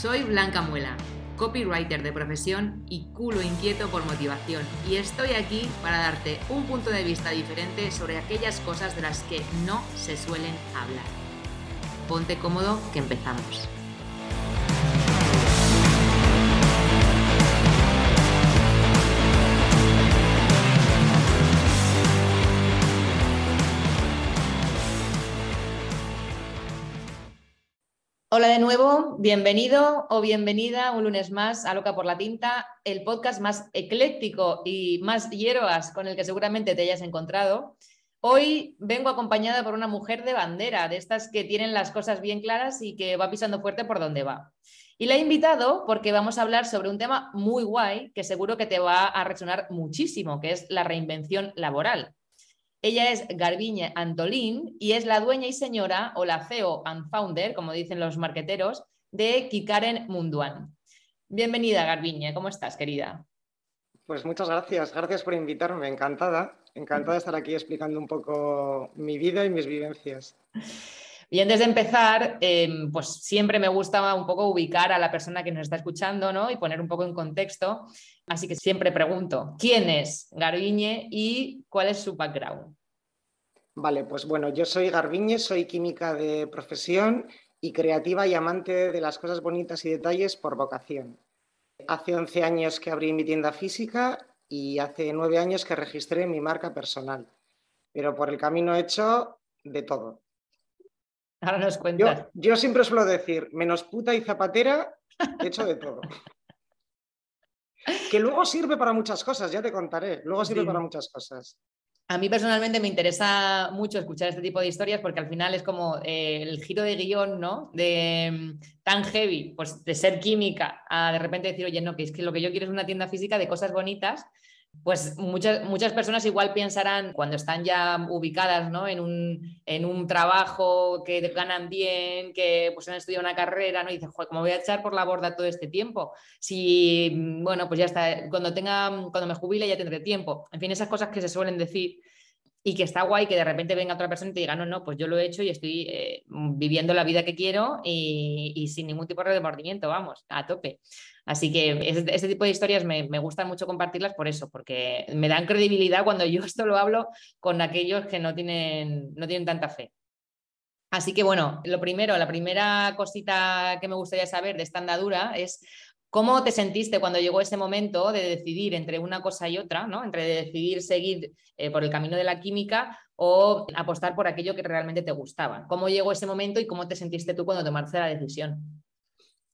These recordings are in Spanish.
Soy Blanca Muela, copywriter de profesión y culo inquieto por motivación, y estoy aquí para darte un punto de vista diferente sobre aquellas cosas de las que no se suelen hablar. Ponte cómodo que empezamos. Hola de nuevo, bienvenido o bienvenida un lunes más a Loca por la Tinta, el podcast más ecléctico y más hierbas con el que seguramente te hayas encontrado. Hoy vengo acompañada por una mujer de bandera, de estas que tienen las cosas bien claras y que va pisando fuerte por donde va. Y la he invitado porque vamos a hablar sobre un tema muy guay que seguro que te va a resonar muchísimo, que es la reinvención laboral. Ella es Garbiñe Antolín y es la dueña y señora, o la CEO and founder, como dicen los marqueteros, de Kikaren Munduan. Bienvenida, Garbiñe. ¿Cómo estás, querida? Pues muchas gracias. Gracias por invitarme. Encantada. Encantada de estar aquí explicando un poco mi vida y mis vivencias. Y antes de empezar, em, pues siempre me gusta un poco ubicar a la persona que nos está escuchando ¿no? y poner un poco en contexto. Así que siempre pregunto, ¿quién es Garbiñe y cuál es su background? Vale, pues bueno, yo soy Garbiñe, soy química de profesión y creativa y amante de las cosas bonitas y detalles por vocación. Hace 11 años que abrí mi tienda física y hace 9 años que registré mi marca personal. Pero por el camino he hecho de todo. Ahora nos cuentas. Yo, yo siempre suelo decir, menos puta y zapatera, he hecho de todo. Que luego sirve para muchas cosas, ya te contaré. Luego sirve para muchas cosas. A mí personalmente me interesa mucho escuchar este tipo de historias porque al final es como eh, el giro de guion, ¿no? De mm, tan heavy, pues de ser química a de repente decir, oye, no, que es que lo que yo quiero es una tienda física de cosas bonitas pues muchas, muchas personas igual pensarán cuando están ya ubicadas ¿no? en, un, en, un, trabajo que ganan bien, que pues han estudiado una carrera, ¿no? Y dicen, ¿cómo voy a echar por la borda todo este tiempo? Si, bueno, pues ya está, cuando tenga, cuando me jubile ya tendré tiempo. En fin, esas cosas que se suelen decir y que está guay que de repente venga otra persona y te diga, no, no, pues yo lo he hecho y estoy eh, viviendo la vida que quiero y, sin ningún tipo de remordimiento, vamos, a tope. Así que este, tipo de historias me, me, gustan mucho compartirlas por eso, porque me dan credibilidad cuando yo esto lo hablo con aquellos que no tienen, no tienen tanta fe. Así que bueno, lo primero, la primera cosita que me gustaría saber de esta andadura es ¿Cómo te sentiste cuando llegó ese momento de decidir entre una cosa y otra, ¿no? entre decidir seguir eh, por el camino de la química o apostar por aquello que realmente te gustaba? ¿Cómo llegó ese momento y cómo te sentiste tú cuando tomaste la decisión?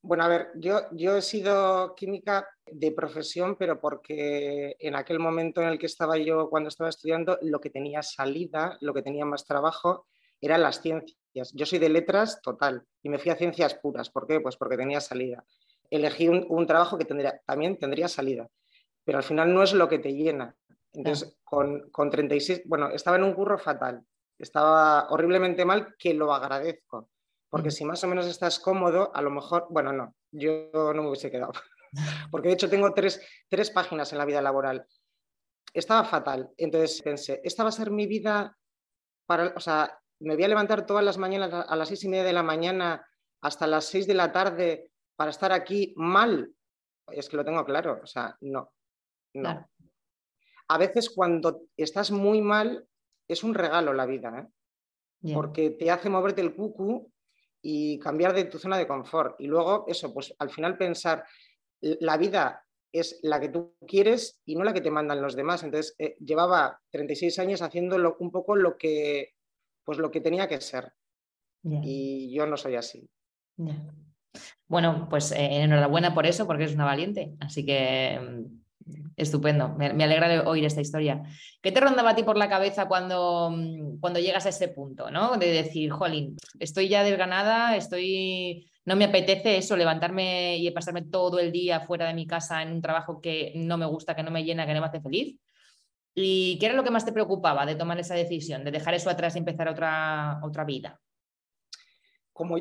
Bueno, a ver, yo, yo he sido química de profesión, pero porque en aquel momento en el que estaba yo cuando estaba estudiando, lo que tenía salida, lo que tenía más trabajo, eran las ciencias. Yo soy de letras total y me fui a ciencias puras. ¿Por qué? Pues porque tenía salida elegí un, trabajo que tendría, también tendría salida, pero al final no es lo que te llena. Entonces, con, con 36, bueno, estaba en un curro fatal, estaba horriblemente mal, que lo agradezco, porque mm. si más o menos estás cómodo, a lo mejor, bueno, no, yo no me hubiese quedado, porque de hecho tengo tres, tres páginas en la vida laboral. Estaba fatal, entonces pensé, esta va a ser mi vida para, o sea, me voy a levantar todas las mañanas a las seis y media de la mañana hasta las seis de la tarde para estar aquí mal. Es que lo tengo claro, o sea, no. no. A veces cuando estás muy mal es un regalo la vida, ¿eh? porque te hace moverte el cucu y cambiar de tu zona de confort. Y luego eso, pues al final pensar, la vida es la que tú quieres y no la que te mandan los demás. Entonces, eh, llevaba 36 años haciendo un poco lo que, pues lo que tenía que ser. Y yo no soy así. Bueno, pues eh, enhorabuena por eso, porque es una valiente. Así que mm, estupendo. Me, alegra oír esta historia. ¿Qué te rondaba a ti por la cabeza cuando, mm, cuando llegas a ese punto, ¿no? De decir, jolín, estoy ya desganada, estoy no me apetece eso, levantarme y pasarme todo el día fuera de mi casa en un trabajo que no me gusta, que no me llena, que no me hace feliz. ¿Y qué era lo que más te preocupaba de tomar esa decisión, de dejar eso atrás y empezar otra, otra vida? Como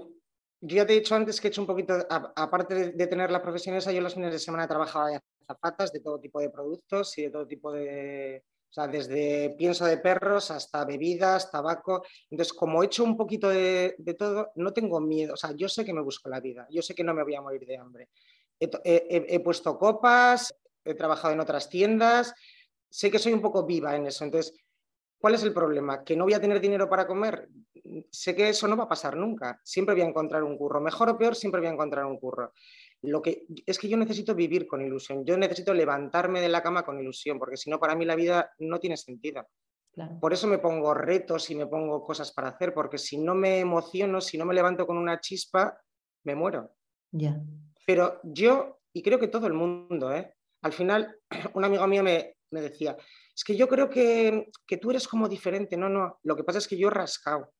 yo ya te he dicho antes que he hecho un poquito, aparte de, tener la profesión esa, yo los fines de semana trabajaba de zapatas de todo tipo de productos y de todo tipo de, o sea, desde pienso de perros hasta bebidas, tabaco. Entonces, como he hecho un poquito de, todo, no tengo miedo. O sea, yo sé que me busco la vida, yo sé que no me voy a morir de hambre. he puesto copas, he trabajado en otras tiendas, sé que soy un poco viva en eso. Entonces, ¿cuál es el problema? ¿Que no voy a tener dinero para comer? Sé que eso no va a pasar nunca. Siempre voy a encontrar un curro. Mejor o peor, siempre voy a encontrar un curro. Lo que es que yo necesito vivir con ilusión. Yo necesito levantarme de la cama con ilusión, porque si no, para mí la vida no tiene sentido. Por eso me pongo retos y me pongo cosas para hacer, porque si no me emociono, si no me levanto con una chispa, me muero. Ya. Pero yo, y creo que todo el mundo, ¿eh? al final, un amigo mío me, me decía, es que yo creo que, tú eres como diferente. No, no, lo que pasa es que yo he rascado.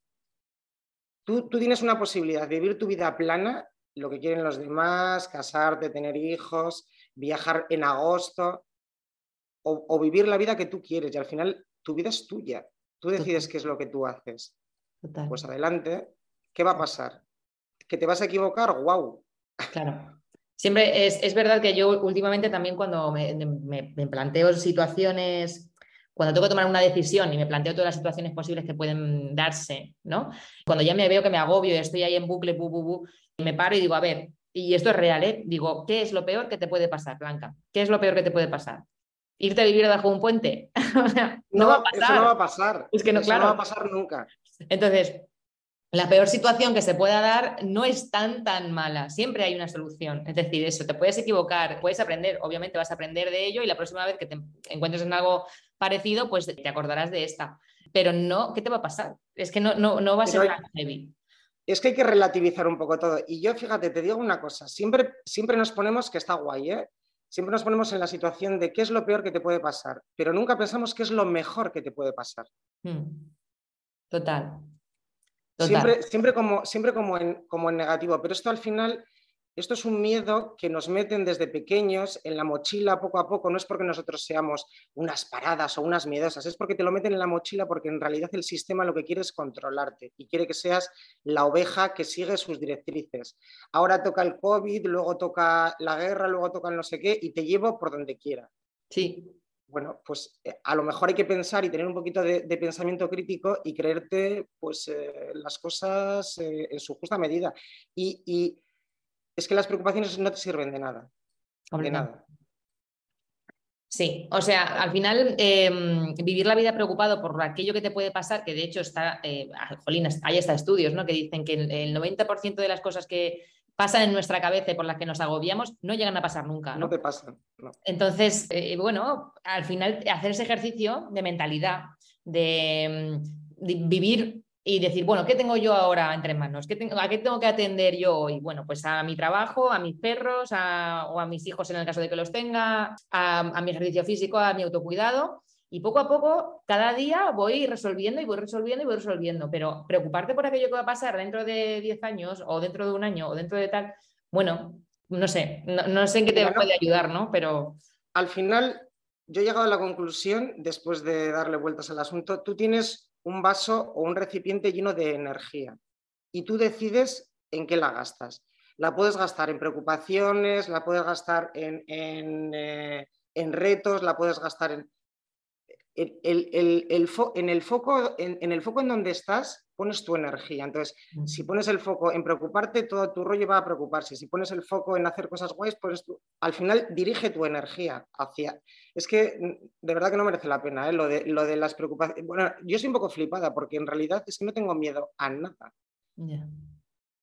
Tú, tú tienes una posibilidad de vivir tu vida plana, lo que quieren los demás, casarte, tener hijos, viajar en agosto, o, vivir la vida que tú quieres. Y al final tu vida es tuya. Tú decides qué es lo que tú haces. Pues adelante. ¿Qué va a pasar? ¿Que te vas a equivocar? ¡Wow! Claro. Siempre es, verdad que yo últimamente también cuando me, planteo situaciones, cuando tengo que tomar una decisión y me planteo todas las situaciones posibles que pueden darse, ¿no? Cuando ya me veo que me agobio y estoy ahí en bucle, bu, bu, bu, me paro y digo, a ver, y esto es real, ¿eh? Digo, ¿qué es lo peor que te puede pasar, Blanca? ¿Qué es lo peor que te puede pasar? ¿Irte a vivir bajo un puente? no, va a pasar. Eso no va a pasar. Es que no, claro. no va a pasar nunca. Entonces, la peor situación que se pueda dar no es tan tan mala, siempre hay una solución. Es decir, eso, te puedes equivocar, puedes aprender, obviamente vas a aprender de ello y la próxima vez que te encuentres en algo parecido, pues te acordarás de esta. Pero no, ¿qué te va a pasar? Es que no, no, no va a ser tan heavy. Es que hay que relativizar un poco todo. Y yo, fíjate, te digo una cosa, siempre, siempre nos ponemos que está guay, ¿eh? Siempre nos ponemos en la situación de qué es lo peor que te puede pasar, pero nunca pensamos qué es lo mejor que te puede pasar. Hmm. Total. Siempre, siempre, como, siempre como, en, como en negativo, pero esto al final, esto es un miedo que nos meten desde pequeños en la mochila poco a poco, no es porque nosotros seamos unas paradas o unas miedosas, es porque te lo meten en la mochila porque en realidad el sistema lo que quiere es controlarte y quiere que seas la oveja que sigue sus directrices. Ahora toca el COVID, luego toca la guerra, luego toca el no sé qué y te llevo por donde quiera. Sí, bueno, pues eh, a lo mejor hay que pensar y tener un poquito de, pensamiento crítico y creerte pues, eh, las cosas eh, en su justa medida. Y, es que las preocupaciones no te sirven de nada. De nada. Sí, o sea, al final em, vivir la vida preocupado por aquello que te puede pasar, que de hecho está, ah, jolín, hay hasta estudios ¿no? que dicen que el 90% de las cosas que, pasan en nuestra cabeza y por las que nos agobiamos, no llegan a pasar nunca. No, te pasan. Entonces, eh, bueno, al final hacer ese ejercicio de mentalidad, de, vivir y decir, bueno, ¿qué tengo yo ahora entre manos? ¿Qué tengo, ¿A qué tengo que atender yo hoy? Bueno, pues a mi trabajo, a mis perros, o a mis hijos en el caso de que los tenga, a mi ejercicio físico, a mi autocuidado y poco a poco, cada día voy resolviendo y voy resolviendo y voy resolviendo. Pero preocuparte por aquello que va a pasar dentro de 10 años o dentro de un año o dentro de tal, bueno, no sé, no, sé en qué te puede ayudar, ¿no? Pero... Al final, yo he llegado a la conclusión, después de darle vueltas al asunto, tú tienes un vaso o un recipiente lleno de energía y tú decides en qué la gastas. La puedes gastar en preocupaciones, la puedes gastar en, en, eh, en retos, la puedes gastar en el, en, el foco, en, el foco en donde estás, pones tu energía. Entonces, mm. si pones el foco en preocuparte, todo tu rollo va a preocuparse. Si pones el foco en hacer cosas guays, pues al final dirige tu energía hacia... Es que mm, de verdad que no merece la pena ¿eh? lo, de, lo de las preocupaciones. Bueno, yo soy un poco flipada porque en realidad es que no tengo miedo a nada.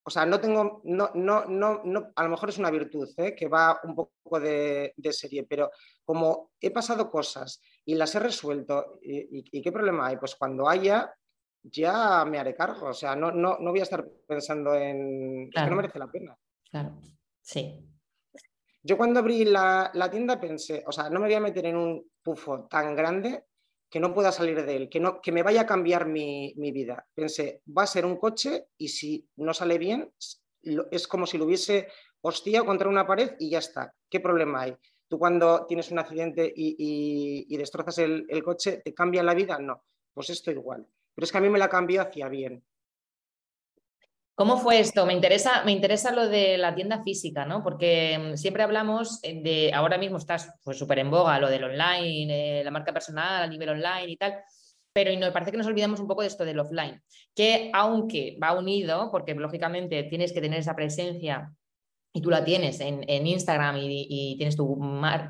O sea, no tengo, no, no, no, no, a lo mejor es una virtud ¿eh? que va un poco de, serie, pero como he pasado cosas y las he resuelto, ¿y, qué problema hay? Pues cuando haya, ya me haré cargo. O sea, no, no, no voy a estar pensando en... que no merece la pena. Claro, sí. Yo cuando abrí la, la tienda pensé, o sea, no me voy a meter en un pufo tan grande que no pueda salir de él, que, no, que me vaya a cambiar mi, vida. Pensé, va a ser un coche y si no sale bien, es como si lo hubiese hostia contra una pared y ya está. ¿Qué problema hay? Tú cuando tienes un accidente y, destrozas el, el, coche, ¿te cambia la vida? No, pues esto igual. Pero es que a mí me la cambió hacia bien. ¿Cómo fue esto? Me interesa, me interesa lo de la tienda física, ¿no? Porque mm, siempre hablamos de, ahora mismo estás pues súper en boga, lo del online, eh, la marca personal a nivel online y tal, pero me parece que nos olvidamos un poco de esto del offline, que aunque va unido, porque lógicamente tienes que tener esa presencia y tú la tienes en, Instagram y, tienes tu,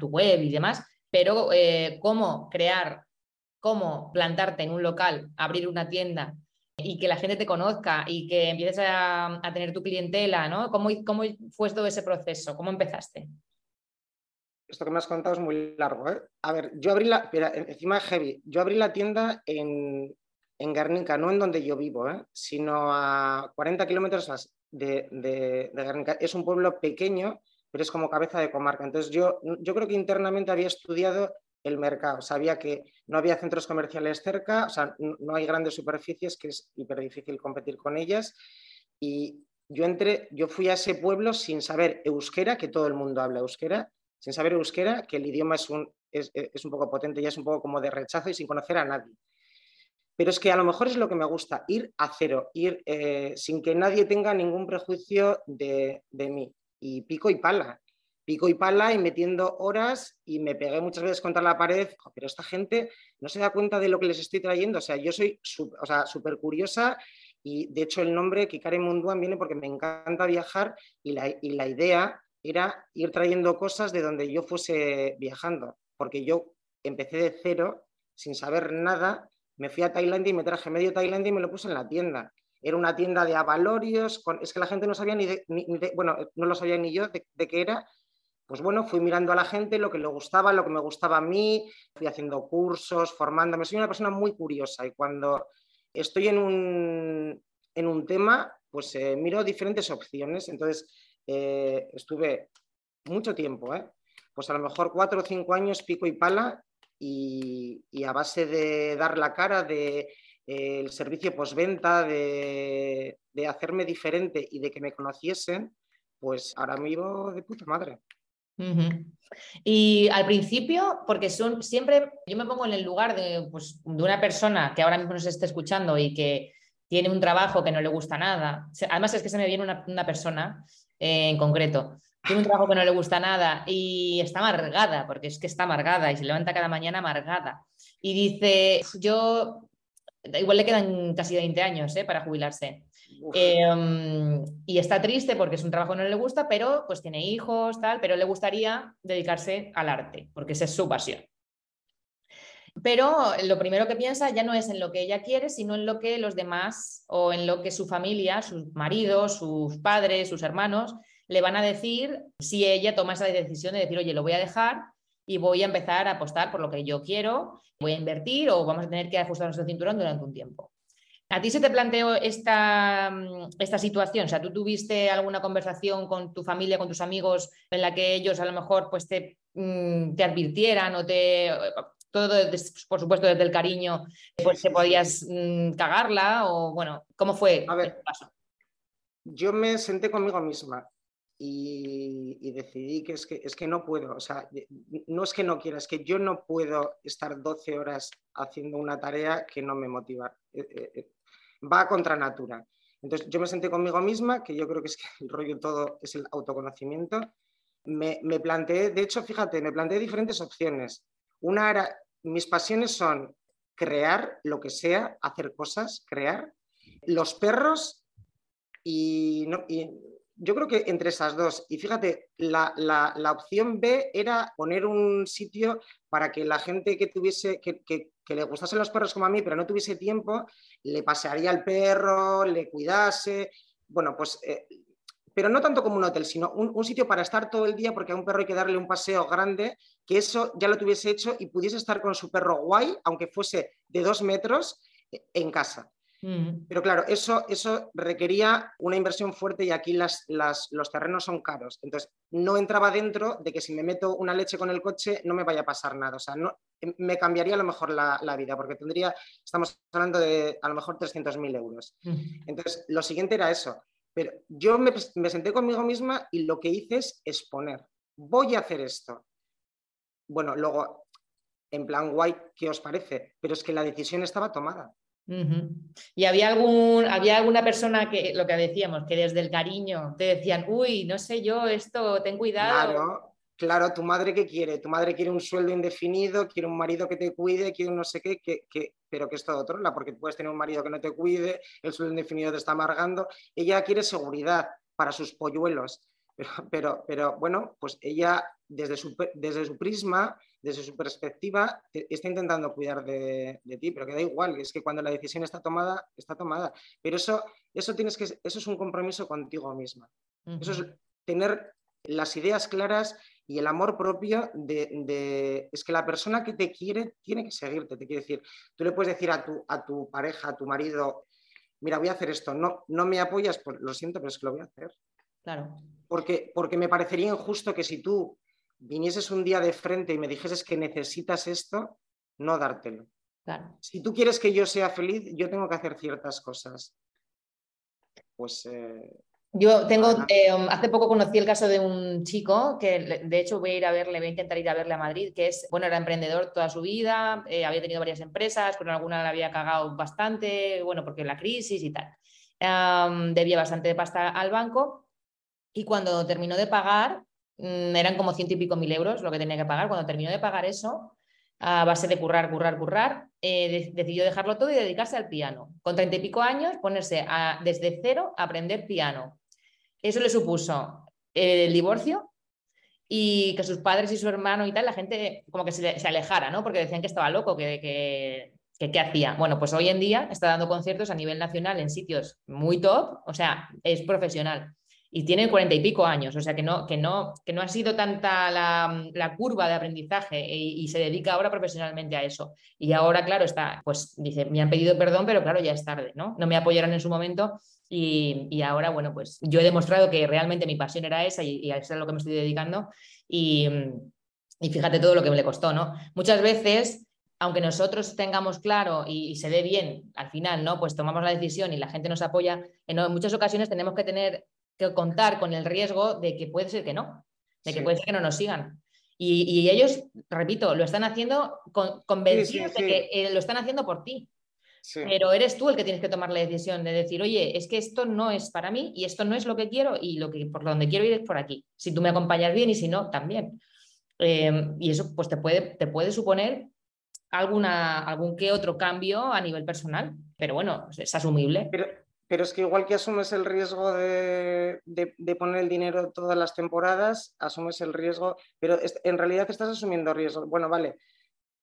tu, web y demás, pero eh, cómo crear, cómo plantarte en un local, abrir una tienda y que la gente te conozca y que empieces a, tener tu clientela, ¿no? ¿Cómo, ¿Cómo, fue todo ese proceso? ¿Cómo empezaste? Esto que me has contado es muy largo, ¿eh? A ver, yo abrí la, encima de Heavy, yo abrí la tienda en, en Guernica, no en donde yo vivo, ¿eh? sino a 40 kilómetros de, de, de. Es un pueblo pequeño, pero es como cabeza de comarca. Entonces yo, yo creo que internamente había estudiado el mercado. Sabía que no había centros comerciales cerca, o sea, no hay grandes superficies, que es hiper difícil competir con ellas. Y yo entré, yo fui a ese pueblo sin saber euskera, que todo el mundo habla euskera, sin saber euskera, que el idioma es un, es, un poco potente, ya es un poco como de rechazo y sin conocer a nadie. Pero es que a lo mejor es lo que me gusta, ir a cero, ir eh, sin que nadie tenga ningún prejuicio de, de mí. Y pico y pala pico y pala y metiendo horas y me pegué muchas veces contra la pared, pero esta gente no se da cuenta de lo que les estoy trayendo, o sea, yo soy súper curiosa y de hecho el nombre Kikare Munduan viene porque me encanta viajar y la, y la idea era ir trayendo cosas de donde yo fuese viajando, porque yo empecé de cero, sin saber nada, me fui a Tailandia y me traje medio Tailandia y me lo puse en la tienda. Era una tienda de avalorios, es que la gente no sabía ni, de, bueno, no lo sabía ni yo de qué era, pues bueno, fui mirando a la gente lo que le gustaba, lo que me gustaba a mí, fui haciendo cursos, formándome. Soy una persona muy curiosa y cuando estoy en un, en un tema, pues eh, miro diferentes opciones. Entonces, eh, estuve mucho tiempo, ¿eh? pues a lo mejor cuatro o cinco años pico y pala y, a base de dar la cara, de el servicio postventa, de, de hacerme diferente y de que me conociesen, pues ahora vivo de puta madre. Y al principio, porque son siempre, yo me pongo en el lugar de, pues, de una persona que ahora mismo nos esté escuchando y que tiene un trabajo que no le gusta nada. Además es que se me viene una, persona eh, en concreto, tiene un trabajo que no le gusta nada y está amargada, porque es que está amargada y se levanta cada mañana amargada. Y dice, yo, igual le quedan casi 20 años eh, para jubilarse. Em, y está triste porque es un trabajo que no le gusta, pero pues tiene hijos, tal, pero le gustaría dedicarse al arte, porque esa es su pasión. Pero lo primero que piensa ya no es en lo que ella quiere, sino en lo que los demás o en lo que su familia, sus maridos, sus padres, sus hermanos le van a decir si ella toma esa decisión de decir, oye, lo voy a dejar y voy a empezar a apostar por lo que yo quiero, voy a invertir o vamos a tener que ajustar nuestro cinturón durante un tiempo. ¿A ti se te planteó esta, mm, esta, situación? O sea, ¿tú tuviste alguna conversación con tu familia, con tus amigos, en la que ellos a lo mejor pues, te, mm, te advirtieran o te... Todo, por supuesto, desde el cariño, pues te podías mm, cagarla o, bueno, ¿cómo fue a ver, paso? Yo me senté conmigo misma y, decidí que es, que es que no puedo, o sea, no es que no quiera, es que yo no puedo estar 12 horas haciendo una tarea que no me motiva. Eh, eh, eh, va contra natura. Entonces yo me senté conmigo misma, que yo creo que es que el rollo todo es el autoconocimiento. Me, me planteé, de hecho, fíjate, me planteé diferentes opciones. Una era, mis pasiones son crear lo que sea, hacer cosas, crear. Los perros y, no, y yo creo que entre esas dos, y fíjate, la, la, opción B era poner un sitio para que la gente que tuviese, que, que, le gustasen los perros como a mí, pero no tuviese tiempo, le pasearía al perro, le cuidase, bueno, pues, eh, pero no tanto como un hotel, sino un, un, sitio para estar todo el día, porque a un perro hay que darle un paseo grande, que eso ya lo tuviese hecho y pudiese estar con su perro guay, aunque fuese de dos metros, en casa. Pero claro, eso, eso requería una inversión fuerte y aquí las, los terrenos son caros. Entonces, no entraba dentro de que si me meto una leche con el coche no me vaya a pasar nada. O sea, no, em, me cambiaría a lo mejor la, vida porque tendría, estamos hablando de a lo mejor 300.000 euros. Entonces, lo siguiente era eso. Pero yo me, me senté conmigo misma y lo que hice es exponer. Voy a hacer esto. Bueno, luego, en plan guay, ¿qué os parece? Pero es que la decisión estaba tomada. ¿Y había, algún, había alguna persona que, lo que decíamos, que desde el cariño te decían, uy, no sé yo, esto, ten cuidado? Claro, claro, tu madre qué quiere? Tu madre quiere un sueldo indefinido, quiere un marido que te cuide, quiere un no sé qué, que, que, pero que es todo otro, porque puedes tener un marido que no te cuide, el sueldo indefinido te está amargando. Ella quiere seguridad para sus polluelos. Pero, pero, bueno, pues ella desde su, desde su prisma desde su perspectiva, está intentando cuidar de, ti, pero que da igual, es que cuando la decisión está tomada, está tomada. Pero eso, eso, tienes que, eso es un compromiso contigo misma. Eso es tener las ideas claras y el amor propio de, Es que la persona que te quiere tiene que seguirte, te quiere decir. Tú le puedes decir a tu, a tu pareja, a tu marido, mira, voy a hacer esto, no, no me apoyas, pues lo siento, pero es que lo voy a hacer. Claro. Porque, porque me parecería injusto que si tú vinieses un día de frente y me dijeses que necesitas esto, no dártelo. Si tú quieres que yo sea feliz, yo tengo que hacer ciertas cosas. Pues. Eh, yo tengo, eh, hace poco conocí el caso de un chico que de hecho voy a ir a verle, voy a intentar ir a verle a Madrid, que es, bueno, era emprendedor toda su vida, eh, había tenido varias empresas, pero alguna le había cagado bastante, bueno, porque la crisis y tal. debía bastante de pasta al banco y cuando terminó de pagar, Mm, eran como ciento y pico mil euros lo que tenía que pagar. Cuando terminó de pagar eso, a base de currar, currar, currar, eh, decidió dejarlo todo y dedicarse al piano. Con treinta y pico años, ponerse desde cero a aprender piano. Eso le supuso el divorcio y que sus padres y su hermano y tal, la gente como que se, alejara, ¿no? Porque decían que estaba loco, que, que, que qué hacía. Bueno, pues hoy en día está dando conciertos a nivel nacional en sitios muy top, o sea, es profesional y tiene cuarenta y pico años, o sea que no, que no, que no ha sido tanta la, curva de aprendizaje y, se dedica ahora profesionalmente a eso. Y ahora, claro, está, pues dice, me han pedido perdón, pero claro, ya es tarde, ¿no? No me apoyaron en su momento y, ahora, bueno, pues yo he demostrado que realmente mi pasión era esa y, a eso es a lo que me estoy dedicando y, y fíjate todo lo que me le costó, ¿no? Muchas veces aunque nosotros tengamos claro y, se dé bien al final, ¿no? Pues tomamos la decisión y la gente nos apoya, en muchas ocasiones tenemos que tener que contar con el riesgo de que puede ser que no, de que puede ser que no nos sigan. Y, ellos, repito, lo están haciendo con, convencidos de que eh, lo están haciendo por ti. Pero eres tú el que tienes que tomar la decisión de decir, oye, es que esto no es para mí y esto no es lo que quiero y lo que por donde quiero ir es por aquí. Si tú me acompañas bien y si no, también. Em, y eso pues te puede, te puede suponer alguna, algún que otro cambio a nivel personal, pero bueno, es asumible. Pero, pero es que igual que asumes el riesgo de, poner el dinero todas las temporadas, asumes el riesgo, pero en realidad estás asumiendo riesgo. Bueno, vale,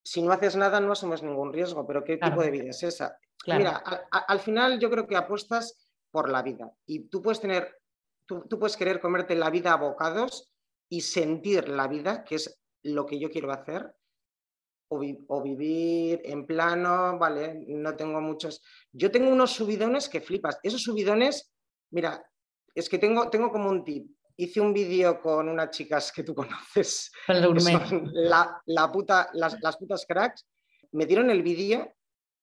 si no haces nada no asumes ningún riesgo, pero ¿qué tipo de vida es esa? Mira, al final yo creo que apuestas por la vida y tú puedes tener, tú, tú puedes querer comerte la vida a bocados y sentir la vida, que es lo que yo quiero hacer, o, vivir en plano, vale, no tengo muchos. Yo tengo unos subidones que flipas. Esos subidones, mira, es que tengo, tengo como un tip. Hice un vídeo con unas chicas que tú conoces, la, la puta, las, las, putas cracks. Me dieron el vídeo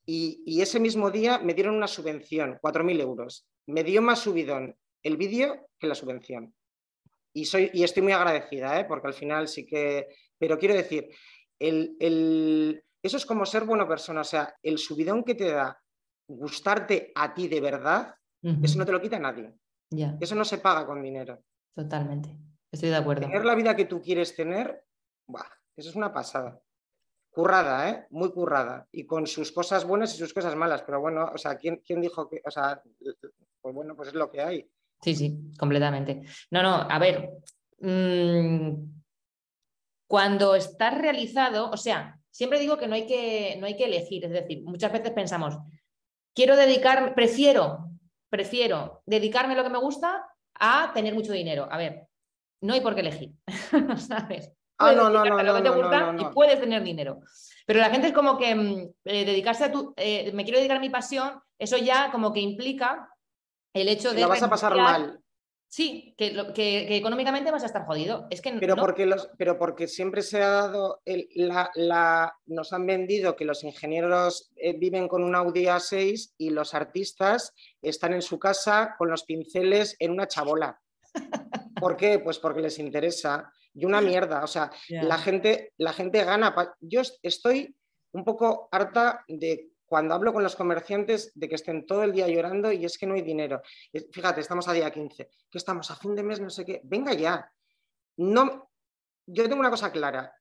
y, y, ese mismo día me dieron una subvención, 4.000 euros. Me dio más subidón el vídeo que la subvención. Y, soy, y estoy muy agradecida, ¿eh? porque al final sí que... Pero quiero decir, el, eso es como ser buena persona, o sea, el subidón que te da gustarte a ti de verdad, eso no te lo quita nadie. Eso no se paga con dinero. Totalmente, estoy de acuerdo. Tener la vida que tú quieres tener, eso es una pasada. Currada, ¿eh? Muy currada. Y con sus cosas buenas y sus cosas malas. Pero bueno, o sea, ¿quién, quién dijo que, o sea, pues bueno, pues es lo que hay. Sí, sí, completamente. No, no, a ver, mm, cuando está realizado, o sea, siempre digo que no hay que, no hay que elegir, es decir, muchas veces pensamos, quiero dedicar, prefiero, prefiero dedicarme a lo que me gusta a tener mucho dinero. A ver, no hay por qué elegir, ¿sabes? Ah, no, no, no, lo que te gusta y puedes tener dinero. Pero la gente es como que mm, eh, dedicarse a tu, eh, me quiero dedicar a mi pasión, eso ya como que implica el hecho de... Lo vas a pasar mal. Sí, que, que, económicamente vas a estar jodido. Es que pero, porque los, pero porque siempre se ha dado, la, nos han vendido que los ingenieros eh, viven con un Audi A6 y los artistas están en su casa con los pinceles en una chabola. ¿Por qué? Pues porque les interesa. Y una mierda, o sea, la, gente, la gente gana. Yo estoy un poco harta de cuando hablo con los comerciantes de que estén todo el día llorando y es que no hay dinero. Fíjate, estamos a día 15, que estamos a fin de mes, no sé qué. Venga ya. No, yo tengo una cosa clara.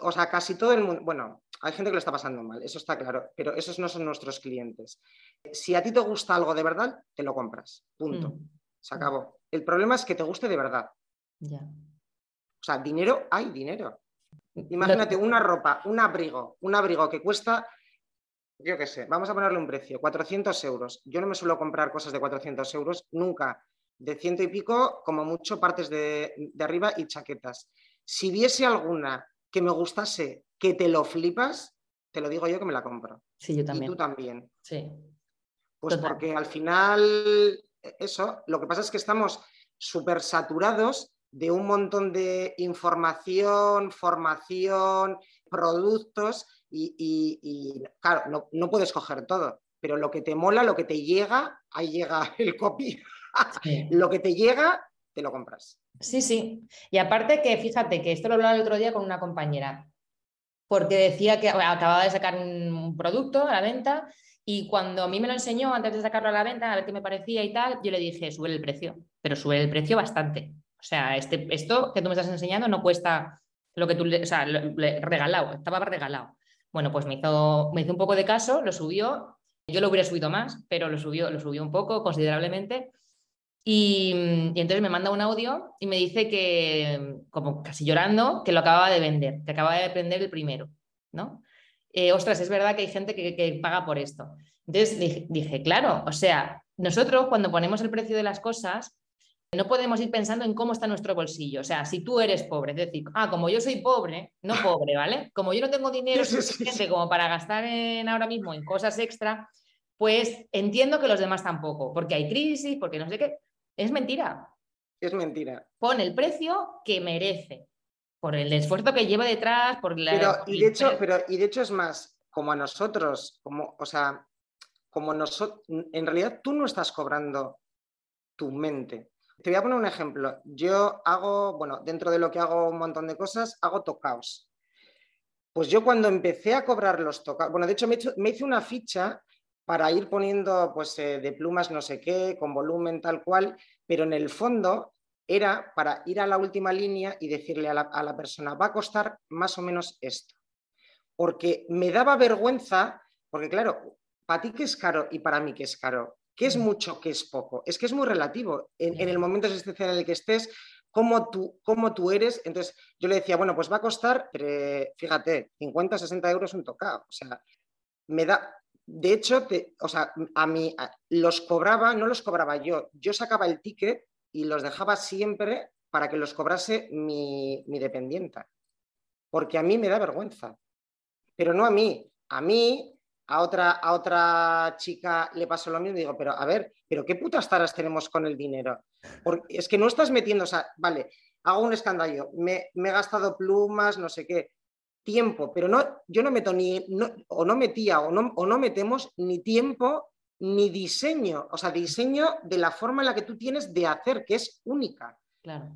o sea, casi todo el mundo, bueno, hay gente que lo está pasando mal, eso está claro, pero esos no son nuestros clientes. Si a ti te gusta algo de verdad, te lo compras. Punto. Mm. Se acabó. El problema es que te guste de verdad. Ya. O sea, dinero, hay dinero. Imagínate una ropa, un abrigo, un abrigo que cuesta yo qué sé, vamos a ponerle un precio, 400 euros. Yo no me suelo comprar cosas de 400 euros, nunca. De ciento y pico, como mucho, partes de, arriba y chaquetas. Si viese alguna que me gustase, que te lo flipas, te lo digo yo que me la compro. Sí, yo también. Y tú también. Sí. Pues porque al final, eso, lo que pasa es que estamos súper saturados de un montón de información, formación, productos y, claro, no, puedes coger todo, pero lo que te mola, lo que te llega, ahí llega el copy. lo que te llega, te lo compras. Sí, sí. Y aparte que, fíjate, que esto lo hablaba el otro día con una compañera, porque decía que acababa de sacar un producto a la venta y cuando a mí me lo enseñó antes de sacarlo a la venta, a ver qué me parecía y tal, yo le dije, sube el precio, pero sube el precio bastante. O sea, este, esto que tú me estás enseñando no cuesta lo que tú, o sea, regalado, estaba regalado. Bueno, pues me hizo, me hizo un poco de caso, lo subió. Yo lo hubiera subido más, pero lo subió, lo subió un poco, considerablemente. Y, entonces me manda un audio y me dice que, como casi llorando, que lo acababa de vender, que acababa de vender el primero, ¿no? Eh, ostras, es verdad que hay gente que, paga por esto. Entonces dije, dije, claro, o sea, nosotros cuando ponemos el precio de las cosas, no podemos ir pensando en cómo está nuestro bolsillo. O sea, si tú eres pobre, es decir, ah, como yo soy pobre, no pobre, ¿vale? Como yo no tengo dinero suficiente como para gastar en, ahora mismo en cosas extra, pues entiendo que los demás tampoco, porque hay crisis, porque no sé qué. Es mentira. Es mentira. Pone el precio que merece, por el esfuerzo que lleva detrás, por la... Pero, y, de hecho, pero, y de hecho es más, como a nosotros, como, o sea, como nosotros, en realidad tú no estás cobrando tu mente, te voy a poner un ejemplo. Yo hago, bueno, dentro de lo que hago un montón de cosas, hago tocaos. Pues yo cuando empecé a cobrar los tocaos, bueno, de hecho me, hice una ficha para ir poniendo pues eh, de plumas no sé qué, con volumen tal cual, pero en el fondo era para ir a la última línea y decirle a la, a la persona, va a costar más o menos esto. Porque me daba vergüenza, porque claro, para ti que es caro y para mí que es caro, ¿Qué es mucho, qué es poco? Es que es muy relativo. En, el momento existencial en el que estés, cómo tú, cómo tú eres. Entonces yo le decía, bueno, pues va a costar, fíjate, 50, 60 euros un tocado. O sea, me da, de hecho, o sea, a mí los cobraba, no los cobraba yo, yo sacaba el ticket y los dejaba siempre para que los cobrase mi, mi dependienta, porque a mí me da vergüenza, pero no a mí, a mí a otra, a otra chica le pasó lo mismo y digo, pero a ver, pero qué putas taras tenemos con el dinero. Porque es que no estás metiendo, o sea, vale, hago un escándalo, me, he gastado plumas, no sé qué, tiempo, pero no, yo no meto ni, o no metía, o no, o no metemos ni tiempo ni diseño, o sea, diseño de la forma en la que tú tienes de hacer, que es única. Claro.